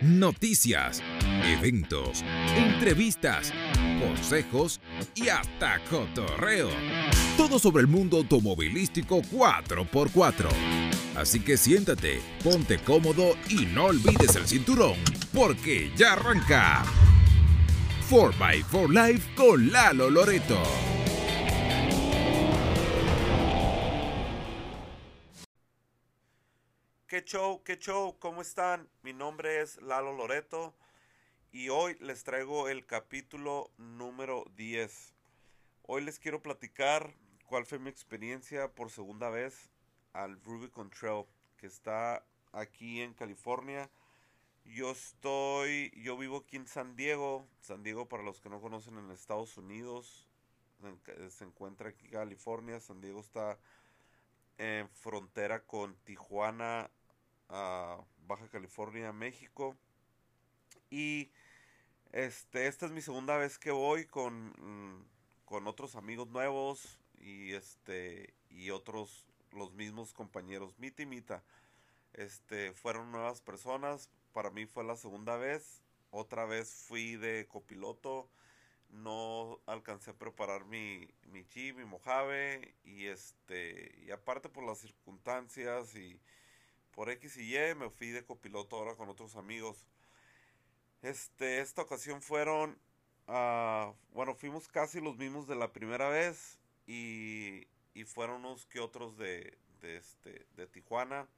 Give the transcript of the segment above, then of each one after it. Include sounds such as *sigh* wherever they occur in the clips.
noticias, eventos, entrevistas, consejos y hasta cotorreo. Todo sobre el mundo automovilístico 4x4. Así que siéntate, ponte cómodo y no olvides el cinturón, porque ya arranca 4x4 Life con Lalo Loreto. ¿Qué show? ¿Qué show? ¿Cómo están? Mi nombre es Lalo Loreto y hoy les traigo el capítulo número 10. Hoy les quiero platicar cuál fue mi experiencia por segunda vez al Rubicon Trail que está aquí en California. Yo estoy, yo vivo aquí en San Diego. San Diego, para los que no conocen, en Estados Unidos. Se encuentra aquí California. San Diego está en frontera con Tijuana, Baja California, México. Y este, esta es mi segunda vez que voy con, mm, con otros amigos nuevos y este y otros los mismos compañeros mita y mita. Este, fueron nuevas personas, para mí fue la segunda vez. Otra vez fui de copiloto no alcancé a preparar mi, mi chi, mi mojave y este y aparte por las circunstancias y por X y Y me fui de copiloto ahora con otros amigos. Este, esta ocasión fueron, uh, bueno, fuimos casi los mismos de la primera vez y, y fueron unos que otros de, de, este, de Tijuana.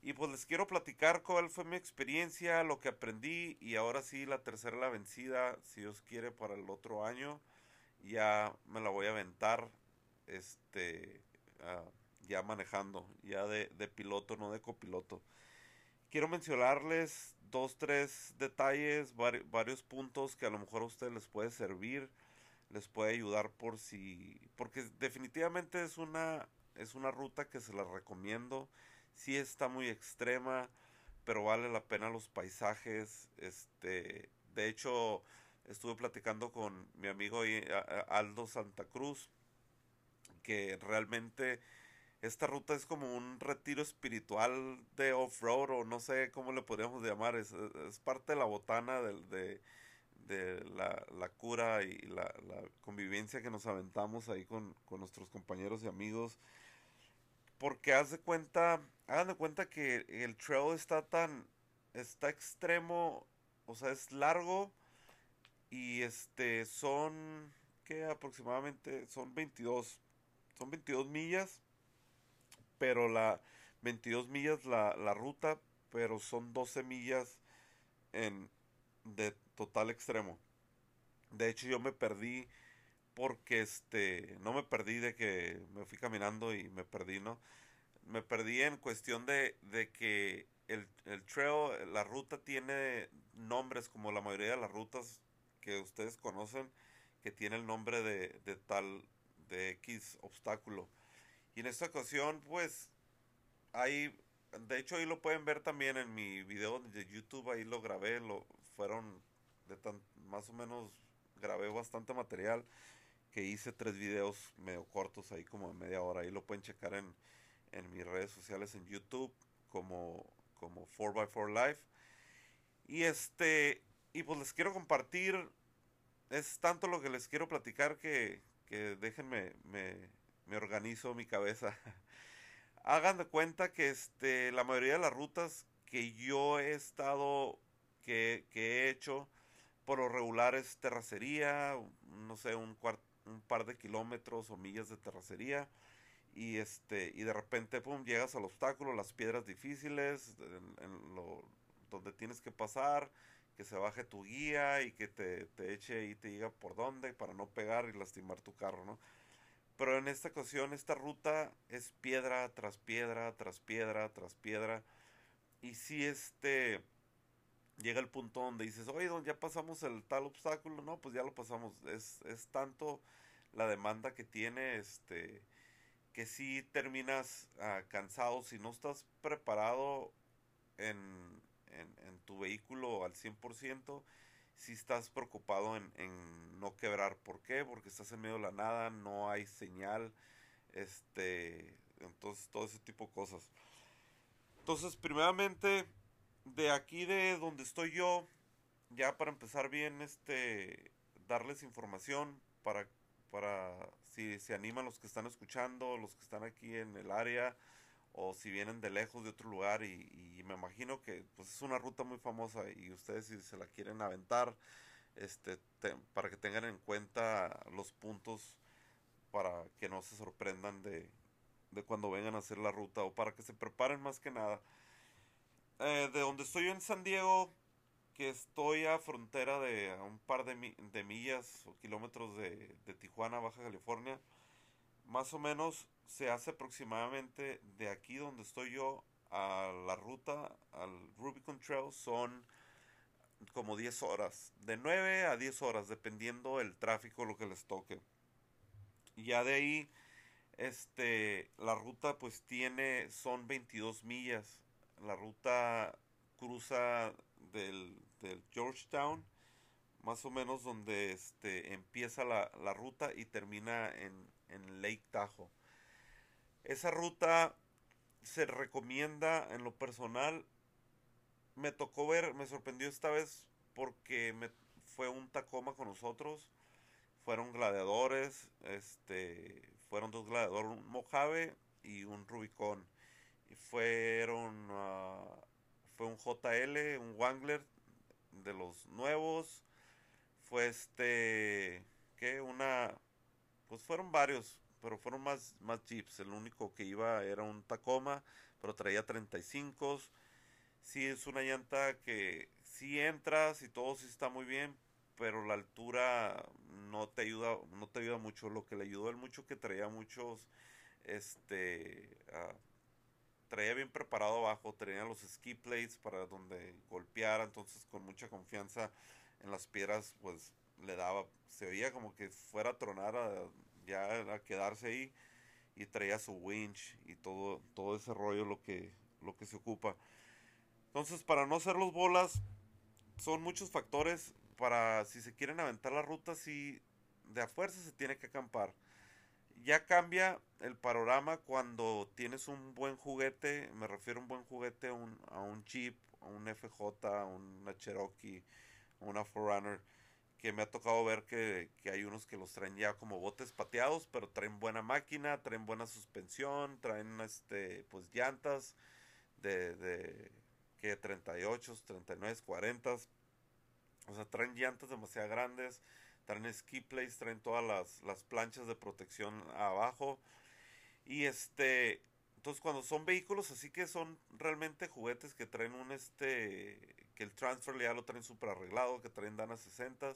Y pues les quiero platicar cuál fue mi experiencia, lo que aprendí y ahora sí la tercera la vencida, si Dios quiere para el otro año, ya me la voy a aventar, este, ah, ya manejando, ya de, piloto, no de copiloto. Quiero mencionarles dos, tres detalles, varios puntos que a lo mejor a ustedes les puede servir, les puede ayudar por si, porque definitivamente es una, es una ruta que se la recomiendo sí está muy extrema, pero vale la pena los paisajes. Este, de hecho, estuve platicando con mi amigo Aldo Santa Cruz, que realmente esta ruta es como un retiro espiritual de off-road o no sé cómo le podríamos llamar, es, parte de la botana de, de, la, cura y la, convivencia que nos aventamos ahí con, con nuestros compañeros y amigos. Porque haz de cuenta, hagan de cuenta que el trail está tan, está extremo, o sea, es largo y este son, que aproximadamente son 22, son 22 millas, pero la 22 millas la, la ruta, pero son 12 millas en de total extremo. De hecho, yo me perdí porque este no me perdí de que me fui caminando y me perdí, ¿no? Me perdí en cuestión de, de que el, el trail, la ruta tiene nombres como la mayoría de las rutas que ustedes conocen, que tiene el nombre de, de tal, de X obstáculo. Y en esta ocasión, pues, ahí, de hecho ahí lo pueden ver también en mi video de YouTube, ahí lo grabé, lo fueron de tan, más o menos grabé bastante material que hice tres videos medio cortos ahí como de media hora. Ahí lo pueden checar en, en mis redes sociales en YouTube como, como 4x4 Live. Y este, y pues les quiero compartir, es tanto lo que les quiero platicar que, que déjenme, me, me organizo mi cabeza. *laughs* Hagan de cuenta que este, la mayoría de las rutas que yo he estado, que, que he hecho, por lo regular es terracería, no sé, un cuarto un par de kilómetros o millas de terracería y este y de repente pum llegas al obstáculo las piedras difíciles en, lo, donde tienes que pasar que se baje tu guía y que te, te eche y te diga por dónde para no pegar y lastimar tu carro no pero en esta ocasión esta ruta es piedra tras piedra tras piedra tras piedra. Y si este llega el punto donde dices, oye, ya pasamos el tal obstáculo, no, pues ya lo pasamos. Es, es tanto la demanda que tiene, este, que si terminas uh, cansado, si no estás preparado en, en, tu vehículo al 100%, si estás preocupado en, en, no quebrar. ¿Por qué? Porque estás en medio de la nada, no hay señal, este, entonces todo ese tipo de cosas. Entonces, primeramente, de aquí de donde estoy yo, ya para empezar bien, este, darles información para, para si se animan los que están escuchando, los que están aquí en el área, o si vienen de lejos de otro lugar y, me imagino que pues es una ruta muy famosa y ustedes si se la quieren aventar, este, para que tengan en cuenta los puntos para que no se sorprendan de, de cuando vengan a hacer la ruta o para que se preparen más que nada. Eh, de donde estoy yo en San Diego, que estoy a frontera de un par de, de millas o kilómetros de, de, Tijuana, Baja California, más o menos se hace aproximadamente de aquí donde estoy yo a la ruta, al Rubicon Trail, son como 10 horas, de 9 a 10 horas, dependiendo el tráfico, lo que les toque. Ya de ahí, este, la ruta pues tiene, son 22 millas la ruta cruza del, Georgetown, más o menos donde este, empieza la, ruta y termina en, en Lake Tahoe. Esa ruta se recomienda en lo personal. Me tocó ver, me sorprendió esta vez porque fue un Tacoma con nosotros. Fueron gladiadores, este, fueron dos gladiadores, un Mojave y un Rubicon y fueron uh, fue un JL, un Wangler de los nuevos, fue este que una pues fueron varios, pero fueron más más jeeps, el único que iba era un Tacoma, pero traía 35. Sí es una llanta que si entras y todo sí está muy bien, pero la altura no te ayuda no te ayuda mucho, lo que le ayudó el mucho que traía muchos este uh, traía bien preparado abajo, tenía los ski plates para donde golpeara, entonces con mucha confianza en las piedras, pues le daba, se veía como que fuera a tronar ya a quedarse ahí y traía su winch y todo, todo ese rollo lo que, lo que se ocupa. Entonces, para no hacer los bolas, son muchos factores. Para si se quieren aventar la ruta, si de a fuerza se tiene que acampar. Ya cambia el panorama cuando tienes un buen juguete, me refiero a un buen juguete un, a un Jeep, a un FJ, a una Cherokee, a una Forerunner, que me ha tocado ver que, hay unos que los traen ya como botes pateados, pero traen buena máquina, traen buena suspensión, traen este pues llantas de, de que 38, 39, 40, o sea, traen llantas demasiado grandes traen ski plates, traen todas las, planchas de protección abajo. Y este, entonces cuando son vehículos así que son realmente juguetes que traen un este, que el transfer ya lo traen súper arreglado, que traen Dana 60,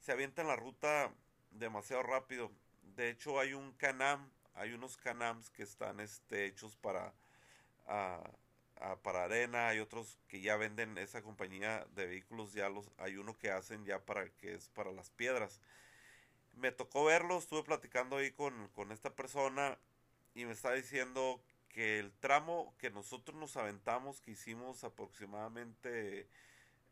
se avientan la ruta demasiado rápido. De hecho hay un Canam, hay unos Canams que están este, hechos para... Uh, para arena, hay otros que ya venden esa compañía de vehículos, ya los, hay uno que hacen ya para que es para las piedras. Me tocó verlo, estuve platicando ahí con, esta persona y me está diciendo que el tramo que nosotros nos aventamos, que hicimos aproximadamente,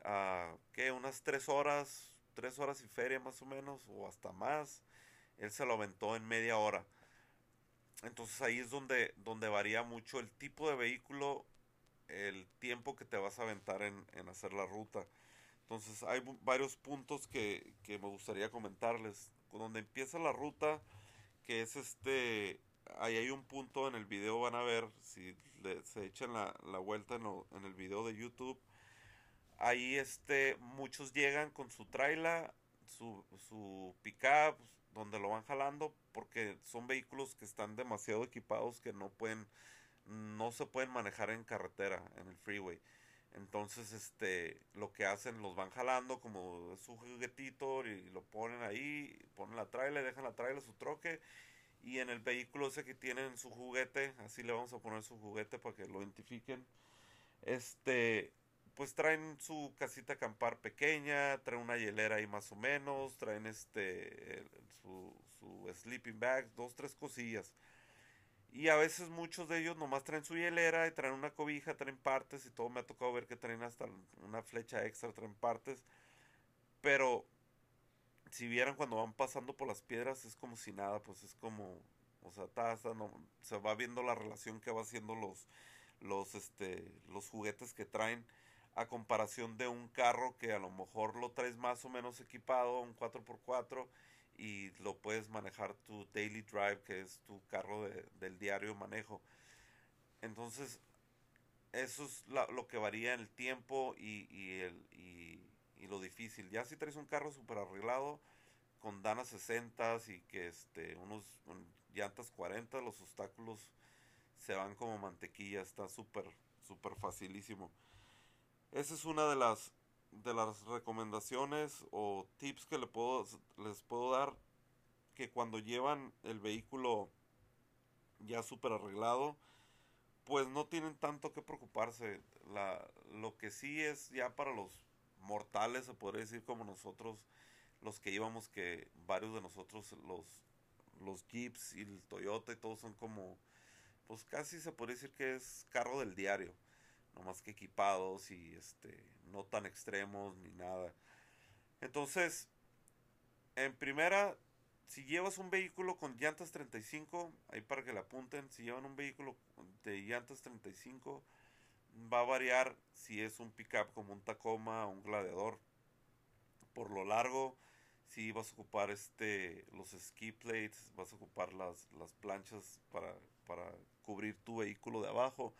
uh, que unas tres horas, tres horas y feria más o menos, o hasta más, él se lo aventó en media hora. Entonces ahí es donde, donde varía mucho el tipo de vehículo el tiempo que te vas a aventar en, hacer la ruta. Entonces hay varios puntos que, me gustaría comentarles. Donde empieza la ruta, que es este, ahí hay un punto en el video, van a ver, si se echan la, vuelta en, en, el video de YouTube, ahí este, muchos llegan con su trailer, su, su pickup, donde lo van jalando, porque son vehículos que están demasiado equipados que no pueden no se pueden manejar en carretera, en el freeway. Entonces, este, lo que hacen, los van jalando como su juguetito y lo ponen ahí, ponen la trailer, dejan la trailer, su troque. Y en el vehículo ese que tienen su juguete, así le vamos a poner su juguete para que lo identifiquen. Este, pues traen su casita acampar pequeña, traen una hielera ahí más o menos, traen este, su, su sleeping bag, dos, tres cosillas. Y a veces muchos de ellos nomás traen su hielera y traen una cobija, traen partes y todo. Me ha tocado ver que traen hasta una flecha extra, traen partes. Pero si vieran cuando van pasando por las piedras es como si nada, pues es como, o sea, no, se va viendo la relación que va haciendo los, los, este, los juguetes que traen. a comparación de un carro que a lo mejor lo traes más o menos equipado, un 4x4, y lo puedes manejar tu daily drive, que es tu carro del diario manejo. Entonces, eso es lo que varía en el tiempo y, y, el, y, lo difícil. Ya si traes un carro súper arreglado, con danas 60 y que este, unos llantas 40, los obstáculos se van como mantequilla, está súper, súper facilísimo. Esa es una de las, de las recomendaciones o tips que le puedo, les puedo dar que cuando llevan el vehículo ya súper arreglado, pues no tienen tanto que preocuparse. La, lo que sí es ya para los mortales, se podría decir como nosotros, los que íbamos, que varios de nosotros, los, los Jeeps y el Toyota y todos son como, pues casi se podría decir que es carro del diario no más que equipados y este no tan extremos ni nada. Entonces, en primera, si llevas un vehículo con llantas 35, ahí para que la apunten, si llevan un vehículo de llantas 35, va a variar si es un pickup como un Tacoma o un Gladiador. Por lo largo, si vas a ocupar este los ski plates, vas a ocupar las, las planchas para, para cubrir tu vehículo de abajo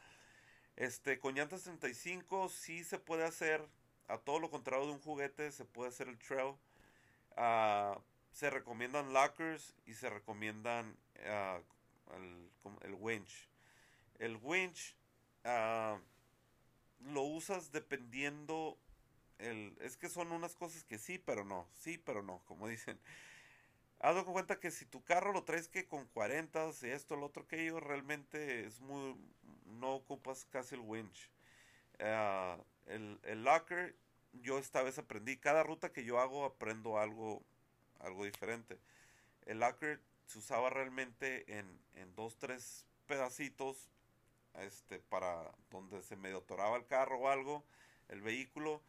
este, con llantas 35 sí se puede hacer, a todo lo contrario de un juguete, se puede hacer el trail. Ah, se recomiendan lockers y se recomiendan ah, el, winch. El winch ah, lo usas dependiendo el, es que son unas cosas que sí, pero no, sí, pero no, como dicen. Haz de cuenta que si tu carro lo traes que con 40 y esto, lo otro, que yo realmente es muy, no ocupas casi el winch. Ah, el, el, locker, yo esta vez aprendí, cada ruta que yo hago aprendo algo, algo diferente. El locker se usaba realmente en, en dos, tres pedacitos este, para donde se medio atoraba el carro o algo, el vehículo,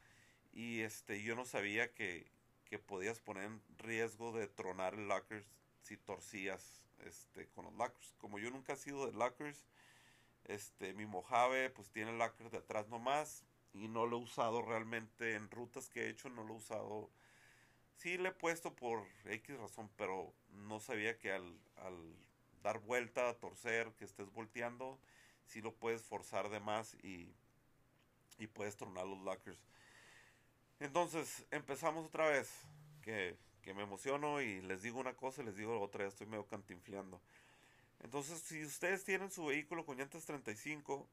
y este, yo no sabía que, que podías poner en riesgo de tronar el locker si torcías este, con los lockers. Como yo nunca he sido de lockers, este, mi Mojave pues tiene lacquer de atrás nomás y no lo he usado realmente en rutas que he hecho, no lo he usado. Sí le he puesto por X razón, pero no sabía que al, al dar vuelta, torcer, que estés volteando, sí lo puedes forzar de más y, y puedes tronar los lockers. Entonces, empezamos otra vez, que, que me emociono y les digo una cosa y les digo otra, ya estoy medio cantinfleando. Entonces, si ustedes tienen su vehículo con llantas 35,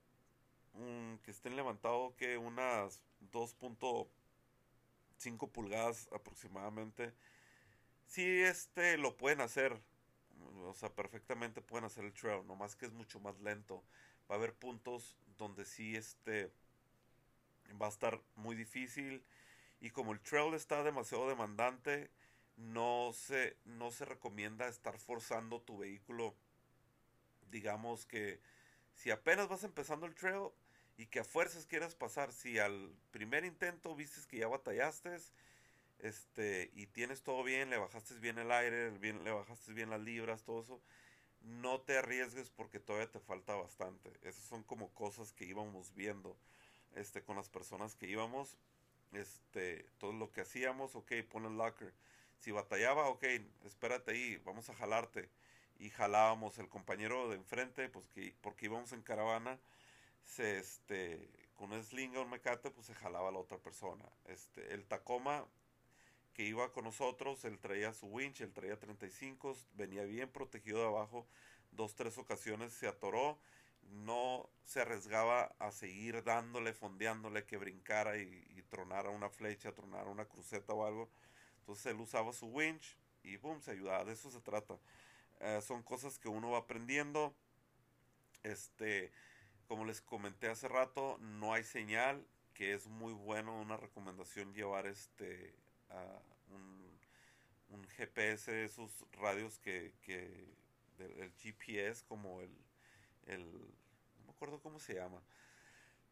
que estén levantado que unas 2.5 pulgadas aproximadamente, si este lo pueden hacer, o sea, perfectamente pueden hacer el trail, nomás que es mucho más lento. Va a haber puntos donde sí este va a estar muy difícil. Y como el trail está demasiado demandante, no se no se recomienda estar forzando tu vehículo digamos que si apenas vas empezando el trail y que a fuerzas quieras pasar, si al primer intento vistes que ya batallaste, este, y tienes todo bien, le bajaste bien el aire, le bajaste bien las libras, todo eso, no te arriesgues porque todavía te falta bastante. Esas son como cosas que íbamos viendo este, con las personas que íbamos. Este, todo lo que hacíamos, ok, pon el locker. Si batallaba, ok, espérate ahí, vamos a jalarte y jalábamos el compañero de enfrente, pues que porque íbamos en caravana, se este con un sling o un mecate, pues se jalaba la otra persona. Este, el Tacoma que iba con nosotros, él traía su winch, él traía 35, venía bien protegido de abajo, dos, tres ocasiones se atoró, no se arriesgaba a seguir dándole, fondeándole, que brincara y, tronara una flecha, tronara una cruceta o algo. Entonces él usaba su winch y boom, se ayudaba, de eso se trata. Eh, son cosas que uno va aprendiendo. Este, como les comenté hace rato, no hay señal, que es muy bueno, una recomendación llevar este un, un, GPS, esos radios que, que del GPS como el, el, no me acuerdo cómo se llama,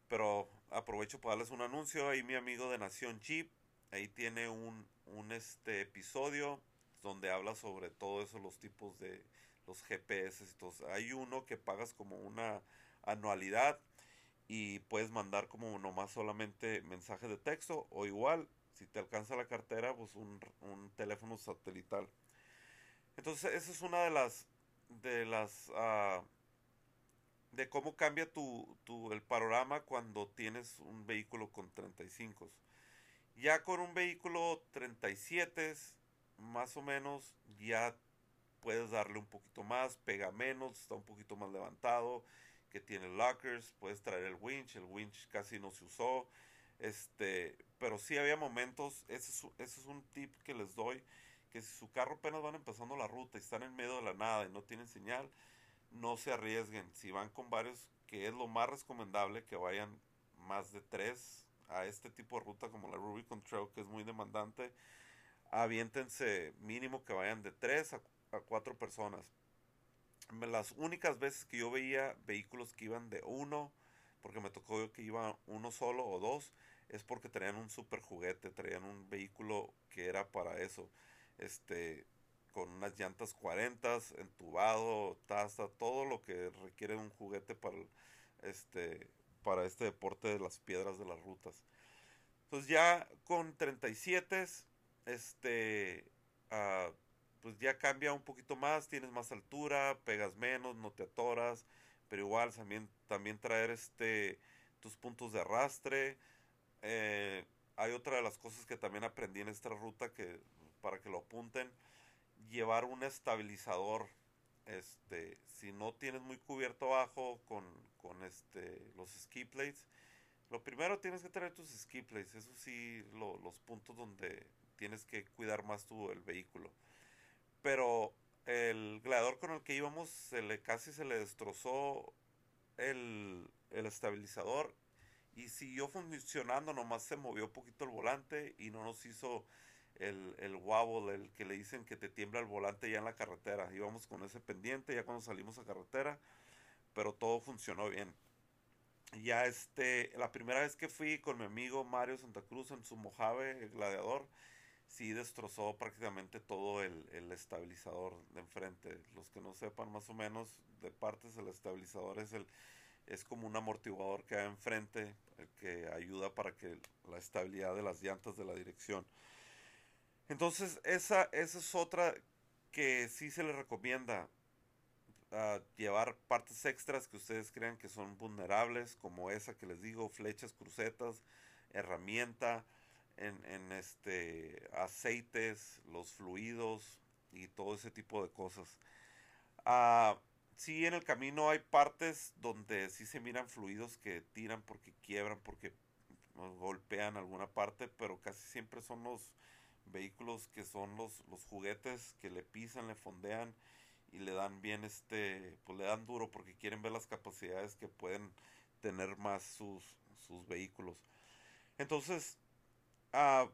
pero aprovecho para darles un anuncio, ahí mi amigo de Nación Jeep, ahí tiene un, un este episodio donde habla sobre todo eso, los tipos de los GPS y. Hay uno que pagas como una anualidad y puedes mandar como nomás solamente mensaje de texto o igual si te alcanza la cartera pues un, un teléfono satelital. Entonces esa es una de las de las uh, de cómo cambia tu, tu, el panorama cuando tienes un vehículo con 35 ya con un vehículo 37 más o menos ya puedes darle un poquito más pega menos está un poquito más levantado que tiene lockers, puedes traer el winch, el winch casi no se usó, este, pero sí había momentos, ese es, ese es un tip que les doy, que si su carro apenas van empezando la ruta y están en medio de la nada y no tienen señal, no se arriesguen, si van con varios, que es lo más recomendable que vayan más de tres a este tipo de ruta como la Rubicon Trail que es muy demandante, aviéntense mínimo que vayan de tres a, a cuatro personas. Las únicas veces que yo veía vehículos que iban de uno, porque me tocó que iba uno solo o dos, es porque traían un super juguete, traían un vehículo que era para eso, este, con unas llantas 40, entubado, taza, todo lo que requiere un juguete para, este, para este deporte de las piedras de las rutas. Entonces ya con 37, este, uh, pues ya cambia un poquito más, tienes más altura, pegas menos, no te atoras, pero igual también, también traer este tus puntos de arrastre. Eh, hay otra de las cosas que también aprendí en esta ruta que para que lo apunten, llevar un estabilizador. Este, si no tienes muy cubierto abajo con, con este, los ski plates, lo primero tienes que traer tus ski plates, eso sí, los puntos donde tienes que cuidar más tu el vehículo pero el gladiador con el que íbamos se le casi se le destrozó el, el estabilizador y siguió funcionando, nomás se movió un poquito el volante y no nos hizo el, el wobble, el que le dicen que te tiembla el volante ya en la carretera. Íbamos con ese pendiente ya cuando salimos a carretera, pero todo funcionó bien. Ya este, la primera vez que fui con mi amigo Mario Santa Cruz en su Mojave, el gladiador, sí destrozó prácticamente todo el, el, estabilizador de enfrente. Los que no sepan más o menos de partes, el estabilizador es el es como un amortiguador que hay enfrente que ayuda para que la estabilidad de las llantas de la dirección. Entonces esa, esa es otra que sí se le recomienda uh, llevar partes extras que ustedes crean que son vulnerables, como esa que les digo, flechas, crucetas, herramienta, en, este aceites, los fluidos y todo ese tipo de cosas. Ah, sí, en el camino hay partes donde sí se miran fluidos que tiran porque quiebran, porque golpean alguna parte, pero casi siempre son los vehículos que son los, los juguetes que le pisan, le fondean y le dan bien este, pues le dan duro porque quieren ver las capacidades que pueden tener más sus, sus vehículos. Entonces, Ah,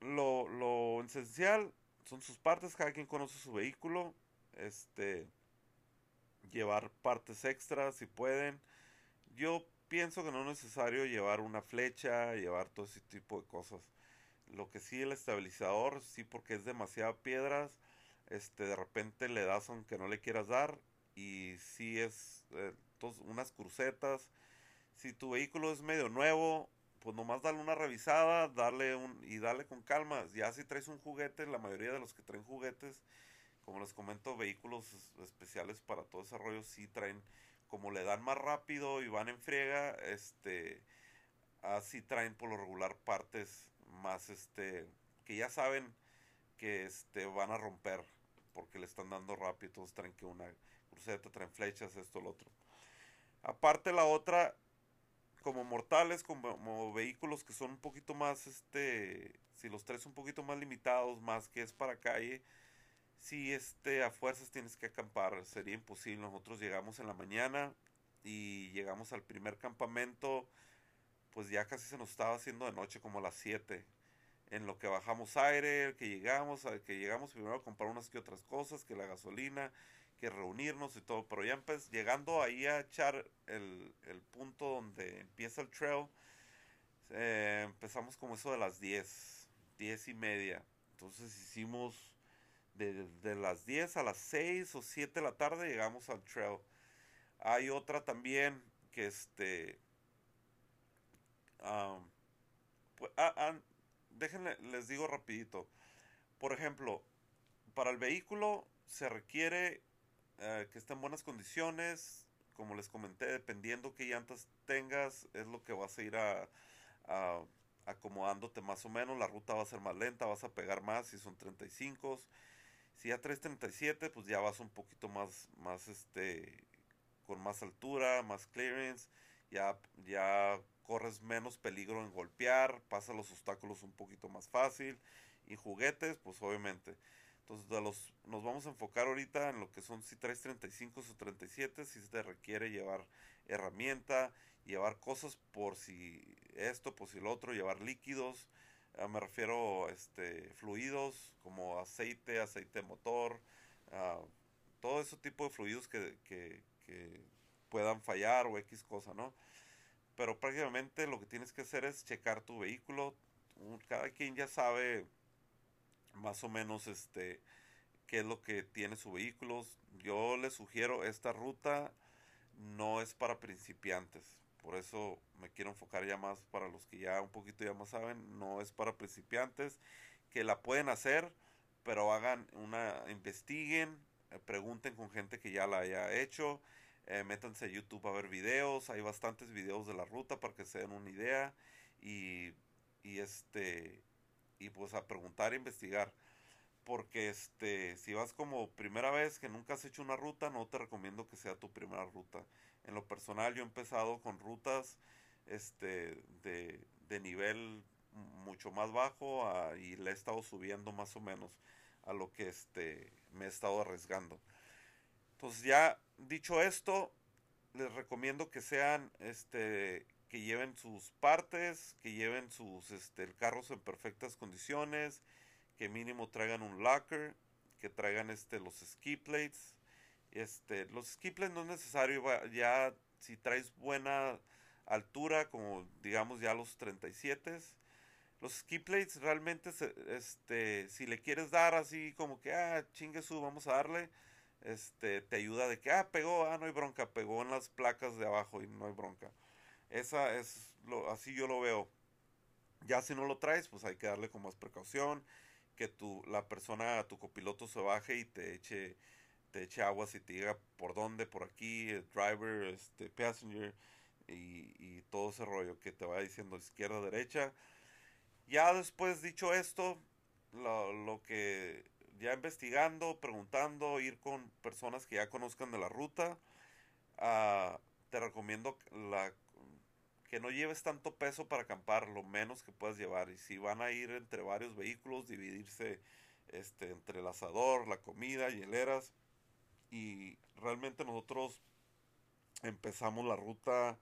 lo, lo esencial son sus partes, cada quien conoce su vehículo, este, llevar partes extras si pueden. Yo pienso que no es necesario llevar una flecha, llevar todo ese tipo de cosas. Lo que sí el estabilizador, sí porque es demasiada piedras, este, de repente le das aunque no le quieras dar y si es eh, unas crucetas. Si tu vehículo es medio nuevo, pues nomás darle una revisada, darle un, y darle con calma. Ya si traes un juguete, la mayoría de los que traen juguetes, como les comento, vehículos especiales para todo ese rollo, sí traen, como le dan más rápido y van en friega, este, así traen por lo regular partes más, este, que ya saben que este, van a romper porque le están dando rápido, entonces traen que una cruceta, traen flechas, esto, lo otro. Aparte la otra, como mortales, como, vehículos que son un poquito más, este, si los tres un poquito más limitados, más que es para calle, si este, a fuerzas tienes que acampar, sería imposible. Nosotros llegamos en la mañana y llegamos al primer campamento, pues ya casi se nos estaba haciendo de noche, como a las 7. En lo que bajamos aire, que llegamos, que llegamos primero a comprar unas que otras cosas, que la gasolina, que reunirnos y todo, pero ya llegando ahí a echar el, punto donde empieza el trail, eh, empezamos como eso de las 10, 10 y media. Entonces hicimos de, de, las 10 a las 6 o 7 de la tarde llegamos al trail. Hay otra también que este pues, ah, ah, déjenle, les digo rapidito. Por ejemplo, para el vehículo se requiere eh, que esté en buenas condiciones. Como les comenté, dependiendo qué llantas tengas, es lo que vas a ir a, acomodándote más o menos. La ruta va a ser más lenta, vas a pegar más si son 35. Si ya traes 37, pues ya vas un poquito más, más este, con más altura, más clearance. Ya, ya corres menos peligro en golpear, pasa los obstáculos un poquito más fácil. Y juguetes, pues obviamente. Entonces de los, nos vamos a enfocar ahorita en lo que son si traes 35 o 37, si te requiere llevar herramienta, llevar cosas por si esto, por si lo otro, llevar líquidos, ah, me refiero este fluidos como aceite, aceite motor, uh, todo ese tipo de fluidos que, que, que puedan fallar o X cosa, ¿no? Pero prácticamente lo que tienes que hacer es checar tu vehículo. Cada quien ya sabe más o menos este qué es lo que tiene su vehículo. Yo les sugiero esta ruta no es para principiantes. Por eso me quiero enfocar ya más para los que ya un poquito ya más saben, no es para principiantes que la pueden hacer, pero hagan una investiguen, eh, pregunten con gente que ya la haya hecho eh, métanse a YouTube a ver videos, hay bastantes videos de la ruta para que se den una idea y, y este y pues a preguntar e investigar porque este si vas como primera vez que nunca has hecho una ruta no te recomiendo que sea tu primera ruta. En lo personal yo he empezado con rutas este de, de nivel mucho más bajo y le he estado subiendo más o menos a lo que este me he estado arriesgando. Entonces ya dicho esto, les recomiendo que sean, este, que lleven sus partes, que lleven sus este, carros en perfectas condiciones, que mínimo traigan un locker, que traigan este, los ski plates. Este, los ski plates no es necesario, ya si traes buena altura, como digamos ya los 37, los ski plates realmente, este, si le quieres dar así como que, ah, chingue su, vamos a darle este, te ayuda de que, ah, pegó, ah, no hay bronca, pegó en las placas de abajo y no hay bronca. Esa es, lo, así yo lo veo. Ya si no lo traes, pues hay que darle con más precaución, que tu, la persona, tu copiloto se baje y te eche, te eche agua si te diga por dónde, por aquí, driver, este, passenger y, y todo ese rollo que te vaya diciendo izquierda, derecha. Ya después dicho esto, lo, lo que ya investigando, preguntando, ir con personas que ya conozcan de la ruta. Ah, te recomiendo la, que no lleves tanto peso para acampar, lo menos que puedas llevar. Y si van a ir entre varios vehículos, dividirse este, entre el asador, la comida, hieleras. Y realmente nosotros empezamos la ruta,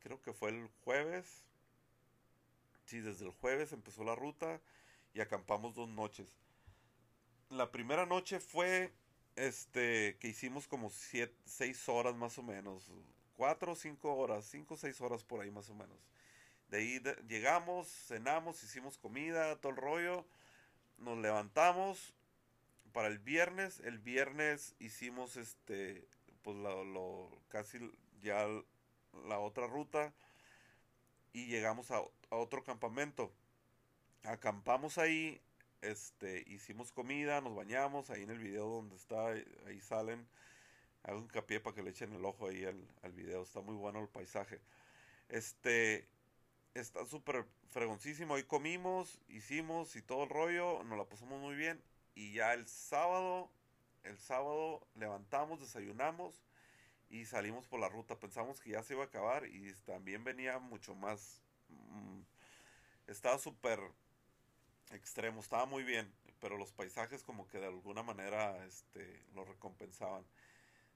creo que fue el jueves. Sí, desde el jueves empezó la ruta y acampamos dos noches la primera noche fue este que hicimos como seis horas más o menos, cuatro o cinco horas, cinco o seis horas por ahí más o menos. De ahí llegamos, cenamos, hicimos comida, todo el rollo, nos levantamos para el viernes. El viernes hicimos este, pues lo, casi ya la otra ruta y llegamos a, a otro campamento. Acampamos ahí este, hicimos comida, nos bañamos, ahí en el video donde está, ahí salen, hago hincapié para que le echen el ojo ahí al, al video, está muy bueno el paisaje. Este, está súper fregoncísimo, ahí comimos, hicimos y todo el rollo, nos la pasamos muy bien, y ya el sábado, el sábado levantamos, desayunamos, y salimos por la ruta, pensamos que ya se iba a acabar, y también venía mucho más, mm, estaba súper extremo, estaba muy bien, pero los paisajes como que de alguna manera este, lo recompensaban.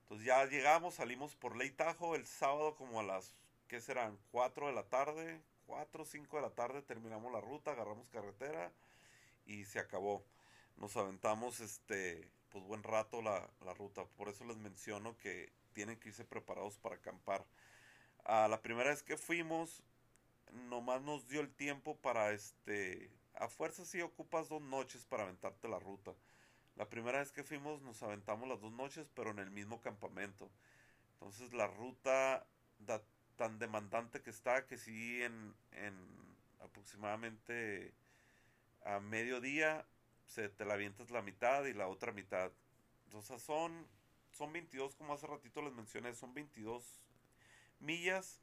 Entonces ya llegamos, salimos por Ley Tajo el sábado como a las, ¿qué serán? 4 de la tarde, 4 o 5 de la tarde terminamos la ruta, agarramos carretera y se acabó. Nos aventamos este, pues buen rato la, la ruta, por eso les menciono que tienen que irse preparados para acampar. la primera vez que fuimos, nomás nos dio el tiempo para este a fuerza sí ocupas dos noches para aventarte la ruta. La primera vez que fuimos nos aventamos las dos noches, pero en el mismo campamento. Entonces la ruta tan demandante que está que sí en, en aproximadamente a mediodía se te la avientas la mitad y la otra mitad. O son, son 22, como hace ratito les mencioné, son 22 millas,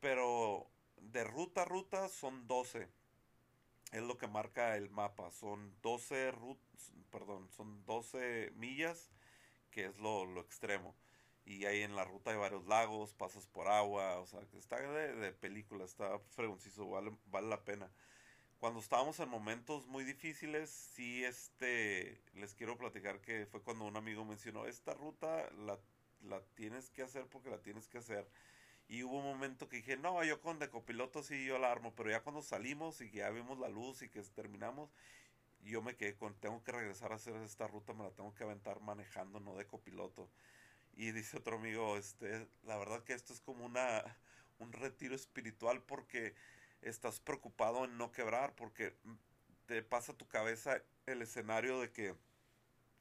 pero de ruta a ruta son 12. Es lo que marca el mapa. Son 12 perdón, son 12 millas, que es lo, lo extremo. Y ahí en la ruta hay varios lagos, pasas por agua, o sea, que está de, de película, está fregonciso, vale, vale la pena cuando estábamos en momentos muy difíciles, sí, este, les quiero platicar que fue cuando un amigo mencionó, esta ruta la, la tienes que hacer porque la tienes que hacer. Y hubo un momento que dije, no, yo con de copiloto sí yo la armo, pero ya cuando salimos y ya vimos la luz y que terminamos, yo me quedé con, tengo que regresar a hacer esta ruta, me la tengo que aventar manejando, no de copiloto. Y dice otro amigo, este, la verdad que esto es como una, un retiro espiritual porque estás preocupado en no quebrar porque te pasa a tu cabeza el escenario de que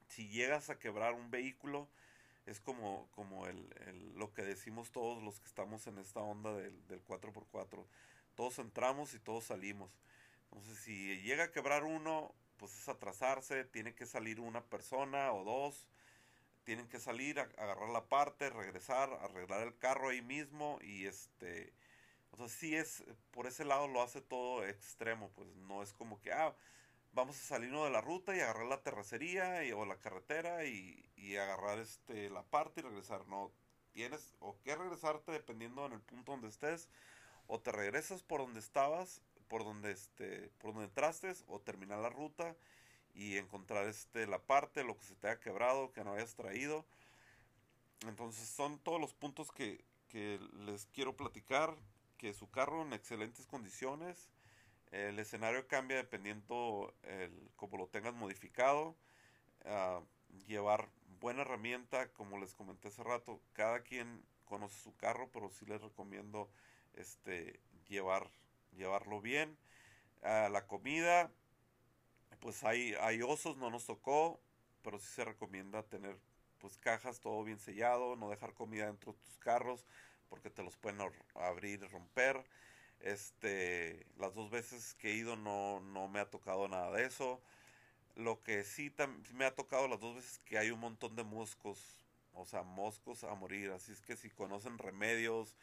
si llegas a quebrar un vehículo es como, como el, lo que decimos todos los que estamos en esta onda del, del 4x4. Todos entramos y todos salimos. Entonces si llega a quebrar uno, pues es atrasarse, tiene que salir una persona o dos, tienen que salir, a, agarrar la parte, regresar, arreglar el carro ahí mismo y este entonces sí es, por ese lado lo hace todo extremo, pues no es como que, ah, vamos a salirnos de la ruta y agarrar la terracería y, o la carretera y, y agarrar este, la parte y regresar. No, tienes o que regresarte dependiendo en el punto donde estés, o te regresas por donde estabas, por donde, este, por donde entraste, o terminar la ruta y encontrar este, la parte, lo que se te haya quebrado, que no hayas traído. Entonces son todos los puntos que, que les quiero platicar que su carro en excelentes condiciones. El escenario cambia dependiendo el, como lo tengas modificado. Ah, llevar buena herramienta, como les comenté hace rato. Cada quien conoce su carro, pero sí les recomiendo este llevar llevarlo bien. La comida, pues hay, hay osos, no nos tocó, pero sí se recomienda tener pues cajas, todo bien sellado, no dejar comida dentro de tus carros porque te los pueden abrir y romper. Este, las dos veces que he ido no, no me ha tocado nada de eso. Lo que sí me ha tocado las dos veces que hay un montón de moscos, o sea, moscos a morir. Así es que si conocen remedios,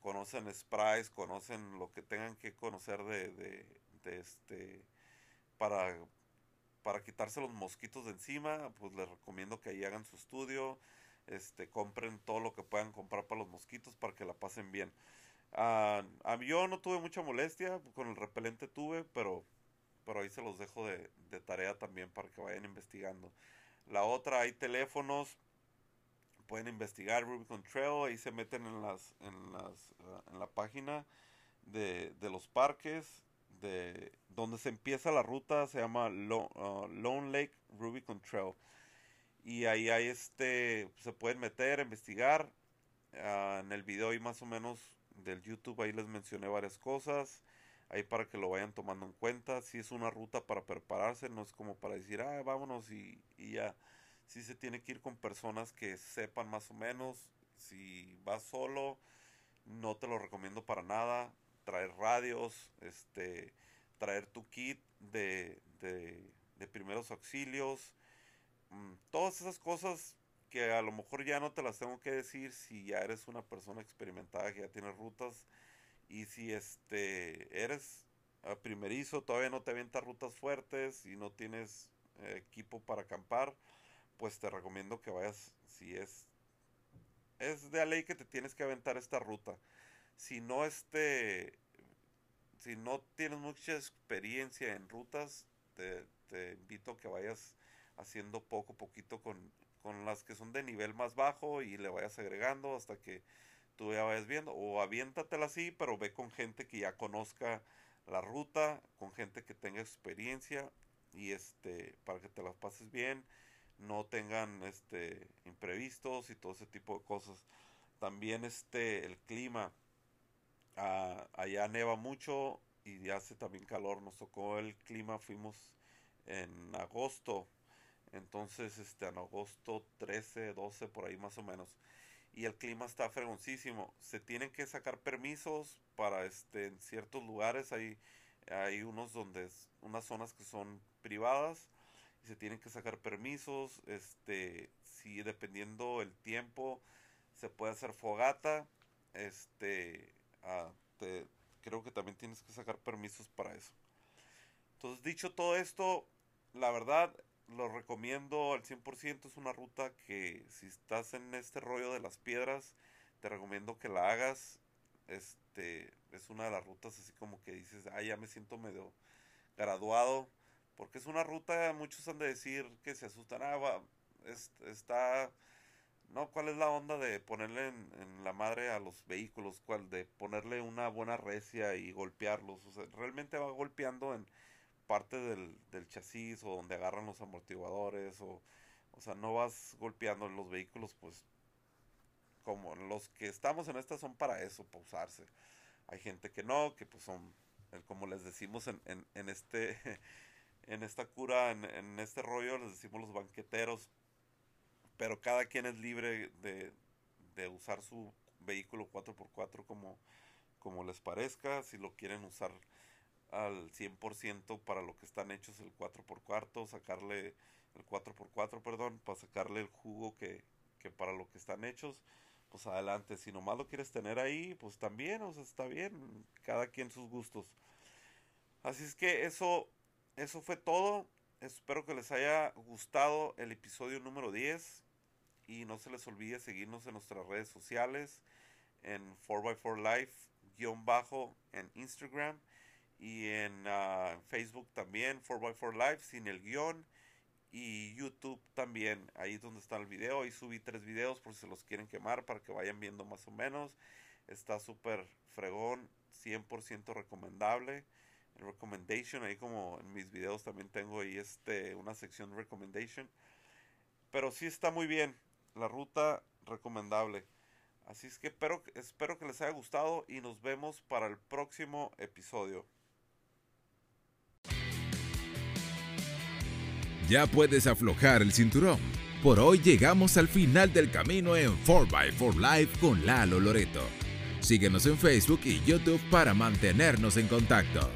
conocen sprays, conocen lo que tengan que conocer de, de, de este, para, para quitarse los mosquitos de encima, pues les recomiendo que ahí hagan su estudio este, compren todo lo que puedan comprar para los mosquitos para que la pasen bien. Uh, a mí yo no tuve mucha molestia, con el repelente tuve, pero, pero ahí se los dejo de, de tarea también para que vayan investigando. La otra, hay teléfonos, pueden investigar Rubicon Trail, ahí se meten en las, en las, ah, en la página de, de, los parques, de donde se empieza la ruta, se llama ah, Lone Lake Rubicon Trail y ahí hay este, se pueden meter, investigar. En el video ahí más o menos del YouTube ahí les mencioné varias cosas. Ahí para que lo vayan tomando en cuenta. Si es una ruta para prepararse, no es como para decir, ah, vámonos y, ya. Si se tiene que ir con personas que sepan más o menos. Si vas solo, no te lo recomiendo para nada. Traer radios, este, traer tu kit de, de, de primeros auxilios Mm, todas esas cosas que a lo mejor ya no te las tengo que decir si ya eres una persona experimentada que ya tienes rutas y si este eres primerizo, todavía no te avientas rutas fuertes y no tienes eh, equipo para acampar, pues te recomiendo que vayas si es es de ley que te tienes que aventar esta ruta. Si no este si no tienes mucha experiencia en rutas, te, te invito a que vayas haciendo poco a poquito con, con las que son de nivel más bajo y le vayas agregando hasta que tú ya vayas viendo. O aviéntatela así, pero ve con gente que ya conozca la ruta, con gente que tenga experiencia y este para que te las pases bien, no tengan este imprevistos y todo ese tipo de cosas. También este el clima ah, allá neva mucho y hace también calor. Nos tocó el clima, fuimos en agosto entonces, este, en agosto 13, 12, por ahí más o menos. y el clima está fregoncísimo. Se tienen que sacar permisos para este en ciertos lugares hay hay unos donde unas zonas que son privadas y se tienen que sacar permisos, este si dependiendo el tiempo se puede hacer fogata, este ah, creo que también tienes que sacar permisos para eso. Entonces, dicho todo esto, la verdad lo recomiendo al 100%. Es una ruta que si estás en este rollo de las piedras, te recomiendo que la hagas. Este es una de las rutas así como que dices, ah, ya me siento medio graduado. Porque es una ruta, muchos han de decir que se asustan, ah, está, no, ¿cuál es la onda de ponerle en, la madre a los vehículos? ¿Cuál? De ponerle una buena recia y golpearlos. O sea, realmente va golpeando en parte del, del chasis o donde agarran los amortiguadores o, o sea, no vas golpeando los vehículos, pues como los que estamos en esta son para eso, para usarse. Hay gente que no, que pues son, como les decimos en, en, en este, *laughs* en esta cura, en, en, este rollo, les decimos los banqueteros, pero cada quien es libre de, de usar su vehículo 4x4 como, como les parezca, si lo quieren usar al 100% para lo que están hechos el 4x4, sacarle el 4x4, perdón, para sacarle el jugo que, que para lo que están hechos, pues adelante. Si nomás lo quieres tener ahí, pues también, o sea, está bien, cada quien sus gustos. Así es que eso, eso fue todo. Espero que les haya gustado el episodio número 10 y no se les olvide seguirnos en nuestras redes sociales en 4x4 Life guion bajo en Instagram y en ah, Facebook también, 4x4 Live, sin el guion. Y YouTube también, ahí es donde está el video. Ahí subí tres videos por si se los quieren quemar para que vayan viendo más o menos. Está súper fregón, 100% recomendable. recommendation, ahí como en mis videos también tengo ahí este, una sección recommendation. Pero sí está muy bien, la ruta recomendable. Así es que espero, espero que les haya gustado y nos vemos para el próximo episodio. Ya puedes aflojar el cinturón. Por hoy llegamos al final del camino en 4x4 Live con Lalo Loreto. Síguenos en Facebook y YouTube para mantenernos en contacto.